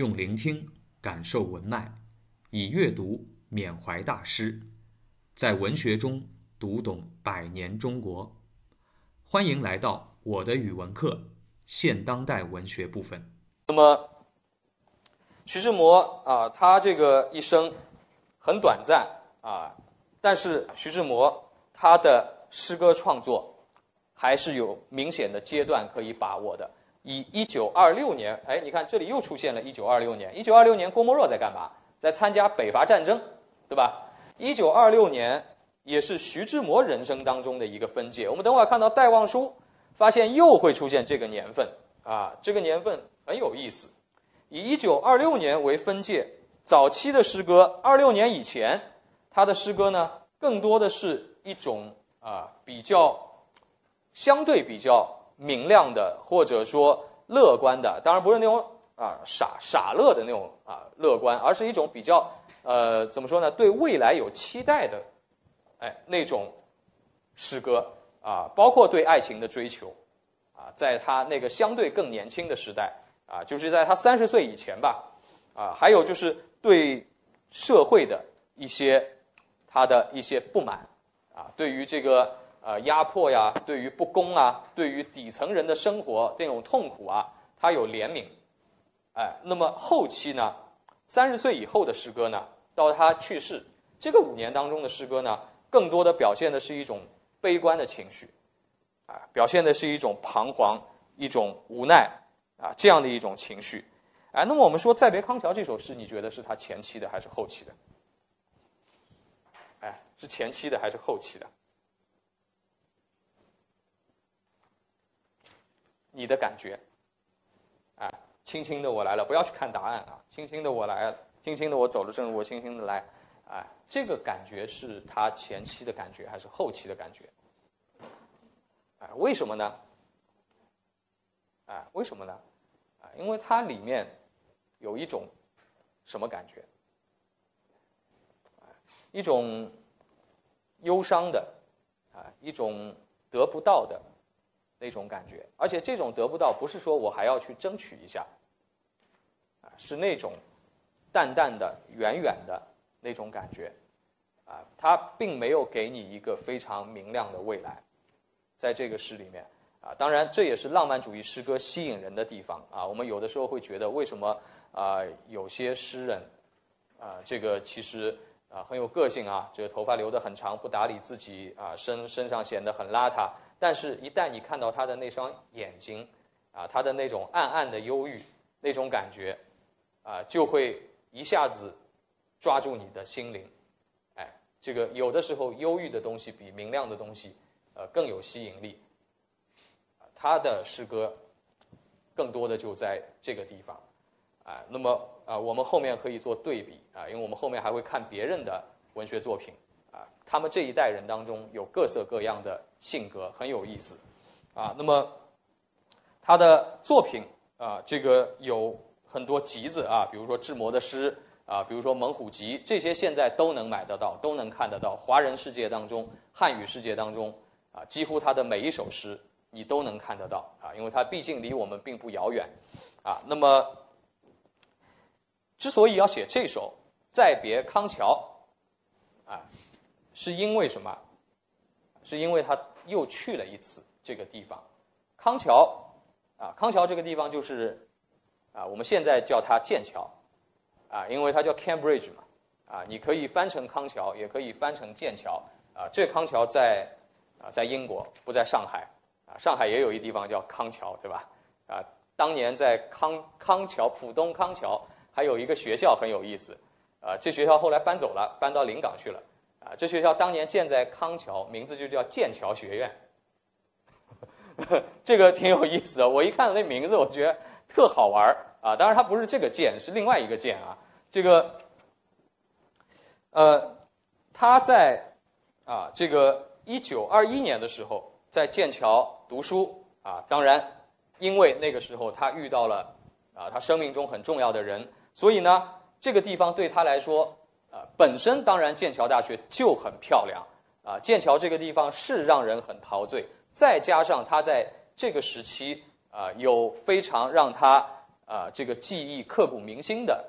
用聆听感受文脉，以阅读缅怀大师，在文学中读懂百年中国。欢迎来到我的语文课现当代文学部分。那么，徐志摩啊，他这个一生很短暂啊，但是徐志摩他的诗歌创作还是有明显的阶段可以把握的。以一九二六年，哎，你看这里又出现了一九二六年。一九二六年，郭沫若在干嘛？在参加北伐战争，对吧？一九二六年也是徐志摩人生当中的一个分界。我们等会儿看到戴望舒，发现又会出现这个年份啊，这个年份很有意思。以一九二六年为分界，早期的诗歌，二六年以前，他的诗歌呢，更多的是一种啊比较相对比较。明亮的，或者说乐观的，当然不是那种啊傻傻乐的那种啊乐观，而是一种比较呃怎么说呢？对未来有期待的，哎那种诗歌啊，包括对爱情的追求啊，在他那个相对更年轻的时代啊，就是在他三十岁以前吧啊，还有就是对社会的一些他的一些不满啊，对于这个。呃，压迫呀，对于不公啊，对于底层人的生活这种痛苦啊，他有怜悯，哎，那么后期呢，三十岁以后的诗歌呢，到他去世这个五年当中的诗歌呢，更多的表现的是一种悲观的情绪，啊，表现的是一种彷徨、一种无奈啊这样的一种情绪，哎，那么我们说《再别康桥》这首诗，你觉得是他前期的还是后期的？哎，是前期的还是后期的？你的感觉，啊，轻轻的我来了，不要去看答案啊，轻轻的我来了，轻轻的我走了正路，我轻轻的来，啊，这个感觉是他前期的感觉还是后期的感觉？啊，为什么呢？啊，为什么呢？啊，因为它里面有一种什么感觉？一种忧伤的，啊，一种得不到的。那种感觉，而且这种得不到，不是说我还要去争取一下，啊，是那种淡淡的、远远的那种感觉，啊，它并没有给你一个非常明亮的未来，在这个诗里面，啊，当然这也是浪漫主义诗歌吸引人的地方，啊，我们有的时候会觉得，为什么啊有些诗人，啊，这个其实啊很有个性啊，这个头发留得很长，不打理自己，啊，身身上显得很邋遢。但是，一旦你看到他的那双眼睛，啊，他的那种暗暗的忧郁，那种感觉，啊，就会一下子抓住你的心灵，哎，这个有的时候忧郁的东西比明亮的东西，呃，更有吸引力。他的诗歌更多的就在这个地方，啊，那么啊，我们后面可以做对比啊，因为我们后面还会看别人的文学作品。啊他们这一代人当中有各色各样的性格，很有意思，啊，那么他的作品啊，这个有很多集子啊，比如说志摩的诗啊，比如说《猛虎集》，这些现在都能买得到，都能看得到。华人世界当中，汉语世界当中啊，几乎他的每一首诗你都能看得到啊，因为他毕竟离我们并不遥远，啊，那么之所以要写这首《再别康桥》，啊。是因为什么？是因为他又去了一次这个地方，康桥啊，康桥这个地方就是啊，我们现在叫它剑桥啊，因为它叫 Cambridge 嘛啊，你可以翻成康桥，也可以翻成剑桥啊。这康桥在啊，在英国，不在上海啊。上海也有一地方叫康桥，对吧？啊，当年在康康桥浦东康桥还有一个学校很有意思啊，这学校后来搬走了，搬到临港去了。啊，这学校当年建在康桥，名字就叫剑桥学院，这个挺有意思的。我一看那名字，我觉得特好玩儿啊。当然，它不是这个剑，是另外一个剑啊。这个，呃，他在啊，这个一九二一年的时候在剑桥读书啊。当然，因为那个时候他遇到了啊，他生命中很重要的人，所以呢，这个地方对他来说。啊，本身当然剑桥大学就很漂亮，啊，剑桥这个地方是让人很陶醉，再加上他在这个时期啊，有非常让他啊这个记忆刻骨铭心的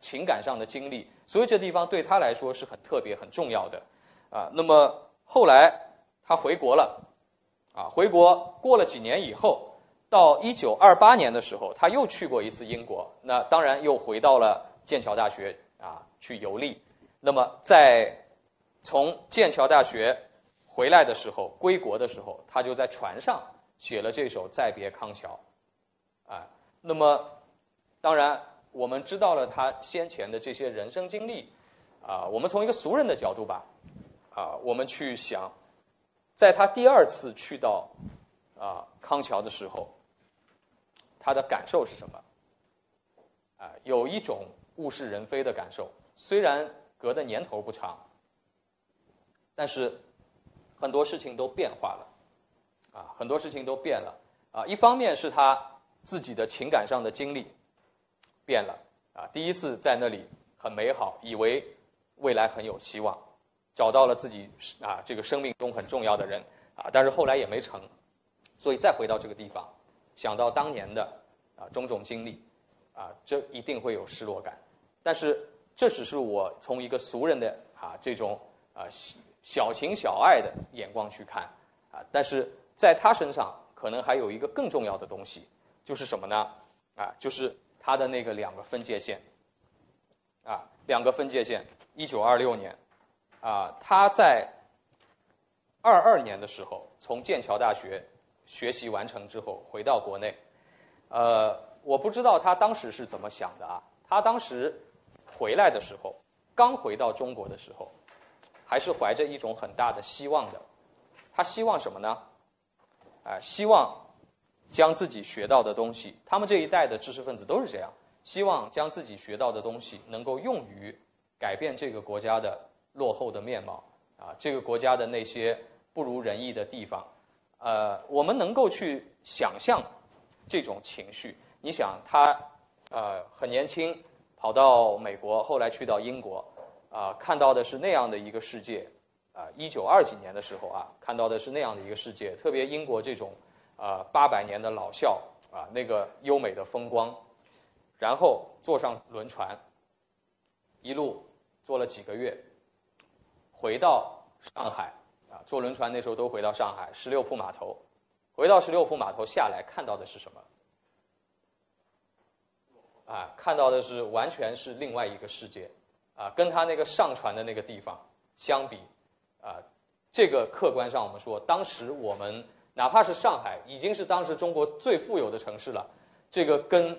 情感上的经历，所以这地方对他来说是很特别、很重要的啊。那么后来他回国了，啊，回国过了几年以后，到一九二八年的时候，他又去过一次英国，那当然又回到了剑桥大学啊去游历。那么在从剑桥大学回来的时候，归国的时候，他就在船上写了这首《再别康桥》，啊，那么当然我们知道了他先前的这些人生经历，啊，我们从一个俗人的角度吧，啊，我们去想，在他第二次去到啊康桥的时候，他的感受是什么？啊，有一种物是人非的感受，虽然隔的年头不长。但是很多事情都变化了，啊，很多事情都变了，啊，一方面是他自己的情感上的经历变了，啊，第一次在那里很美好，以为未来很有希望，找到了自己啊这个生命中很重要的人，啊，但是后来也没成，所以再回到这个地方，想到当年的啊种种经历，啊，这一定会有失落感，但是这只是我从一个俗人的啊这种啊。小情小爱的眼光去看，啊，但是在他身上可能还有一个更重要的东西，就是什么呢？啊，就是他的那个两个分界线，啊，两个分界线。一九二六年，啊，他在二二年的时候从剑桥大学学习完成之后回到国内，呃，我不知道他当时是怎么想的啊。他当时回来的时候，刚回到中国的时候。还是怀着一种很大的希望的，他希望什么呢？啊，希望将自己学到的东西，他们这一代的知识分子都是这样，希望将自己学到的东西能够用于改变这个国家的落后的面貌啊，这个国家的那些不如人意的地方，呃，我们能够去想象这种情绪。你想，他呃很年轻，跑到美国，后来去到英国。啊，看到的是那样的一个世界，啊，一九二几年的时候啊，看到的是那样的一个世界，特别英国这种啊八百年的老校啊，那个优美的风光，然后坐上轮船，一路坐了几个月，回到上海啊，坐轮船那时候都回到上海十六铺码头，回到十六铺码头下来看到的是什么？啊，看到的是完全是另外一个世界。啊，跟他那个上传的那个地方相比，啊，这个客观上我们说，当时我们哪怕是上海，已经是当时中国最富有的城市了，这个跟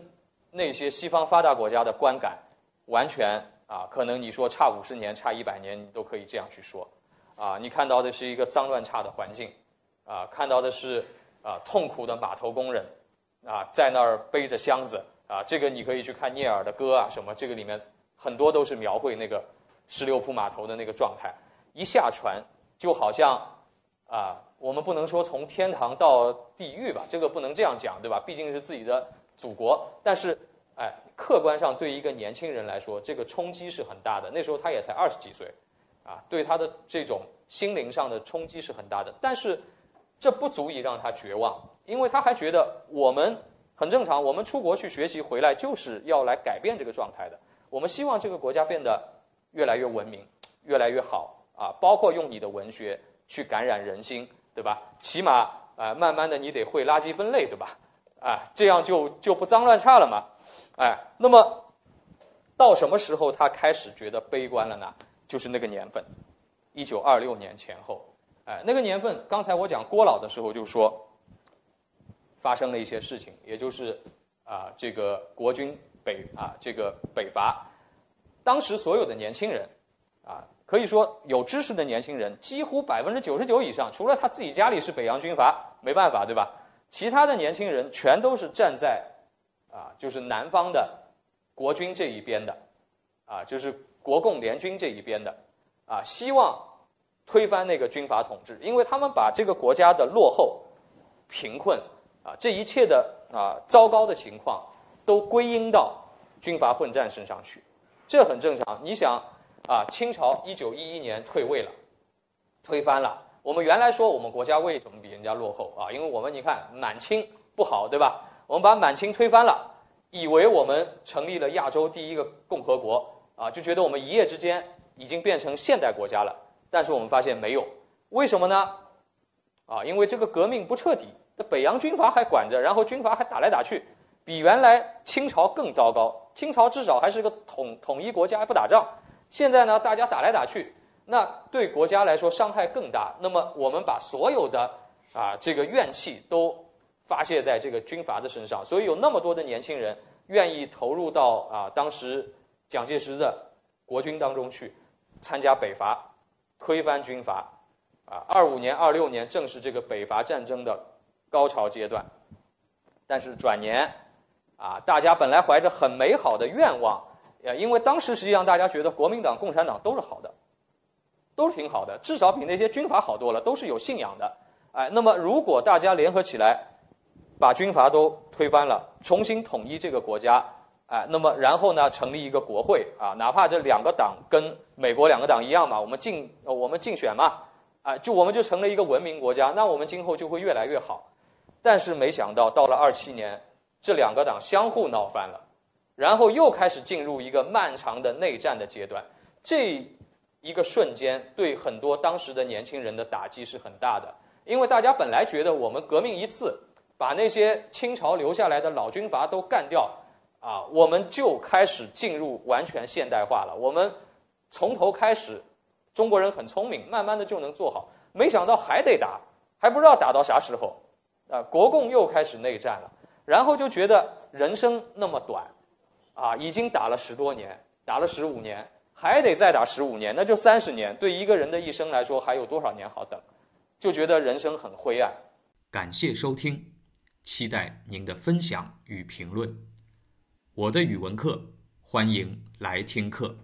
那些西方发达国家的观感完全啊，可能你说差五十年、差一百年，你都可以这样去说。啊，你看到的是一个脏乱差的环境，啊，看到的是啊痛苦的码头工人，啊，在那儿背着箱子，啊，这个你可以去看聂耳的歌啊什么，这个里面。很多都是描绘那个十六铺码头的那个状态，一下船就好像啊，我们不能说从天堂到地狱吧，这个不能这样讲，对吧？毕竟是自己的祖国。但是，哎，客观上对一个年轻人来说，这个冲击是很大的。那时候他也才二十几岁，啊，对他的这种心灵上的冲击是很大的。但是，这不足以让他绝望，因为他还觉得我们很正常，我们出国去学习回来就是要来改变这个状态的。我们希望这个国家变得越来越文明，越来越好啊！包括用你的文学去感染人心，对吧？起码啊，慢慢的你得会垃圾分类，对吧？啊，这样就就不脏乱差了嘛！哎，那么到什么时候他开始觉得悲观了呢？就是那个年份，一九二六年前后。哎，那个年份，刚才我讲郭老的时候就说，发生了一些事情，也就是啊，这个国军。北啊，这个北伐，当时所有的年轻人，啊，可以说有知识的年轻人，几乎百分之九十九以上，除了他自己家里是北洋军阀，没办法，对吧？其他的年轻人全都是站在，啊，就是南方的国军这一边的，啊，就是国共联军这一边的，啊，希望推翻那个军阀统治，因为他们把这个国家的落后、贫困，啊，这一切的啊糟糕的情况。都归因到军阀混战身上去，这很正常。你想啊，清朝一九一一年退位了，推翻了。我们原来说我们国家为什么比人家落后啊？因为我们你看满清不好，对吧？我们把满清推翻了，以为我们成立了亚洲第一个共和国啊，就觉得我们一夜之间已经变成现代国家了。但是我们发现没有，为什么呢？啊，因为这个革命不彻底，那北洋军阀还管着，然后军阀还打来打去，比原来清朝更糟糕。清朝至少还是个统统一国家，还不打仗。现在呢，大家打来打去，那对国家来说伤害更大。那么我们把所有的啊这个怨气都发泄在这个军阀的身上，所以有那么多的年轻人愿意投入到啊当时蒋介石的国军当中去参加北伐，推翻军阀。啊，二五年、二六年正是这个北伐战争的高潮阶段，但是转年。啊，大家本来怀着很美好的愿望，呃，因为当时实际上大家觉得国民党、共产党都是好的，都是挺好的，至少比那些军阀好多了，都是有信仰的。哎，那么如果大家联合起来，把军阀都推翻了，重新统一这个国家，哎，那么然后呢，成立一个国会啊，哪怕这两个党跟美国两个党一样嘛，我们竞我们竞选嘛，啊，就我们就成了一个文明国家，那我们今后就会越来越好。但是没想到到了二七年。这两个党相互闹翻了，然后又开始进入一个漫长的内战的阶段。这一个瞬间，对很多当时的年轻人的打击是很大的，因为大家本来觉得我们革命一次，把那些清朝留下来的老军阀都干掉，啊，我们就开始进入完全现代化了。我们从头开始，中国人很聪明，慢慢的就能做好。没想到还得打，还不知道打到啥时候，啊，国共又开始内战了。然后就觉得人生那么短，啊，已经打了十多年，打了十五年，还得再打十五年，那就三十年。对一个人的一生来说，还有多少年好等？就觉得人生很灰暗。感谢收听，期待您的分享与评论。我的语文课，欢迎来听课。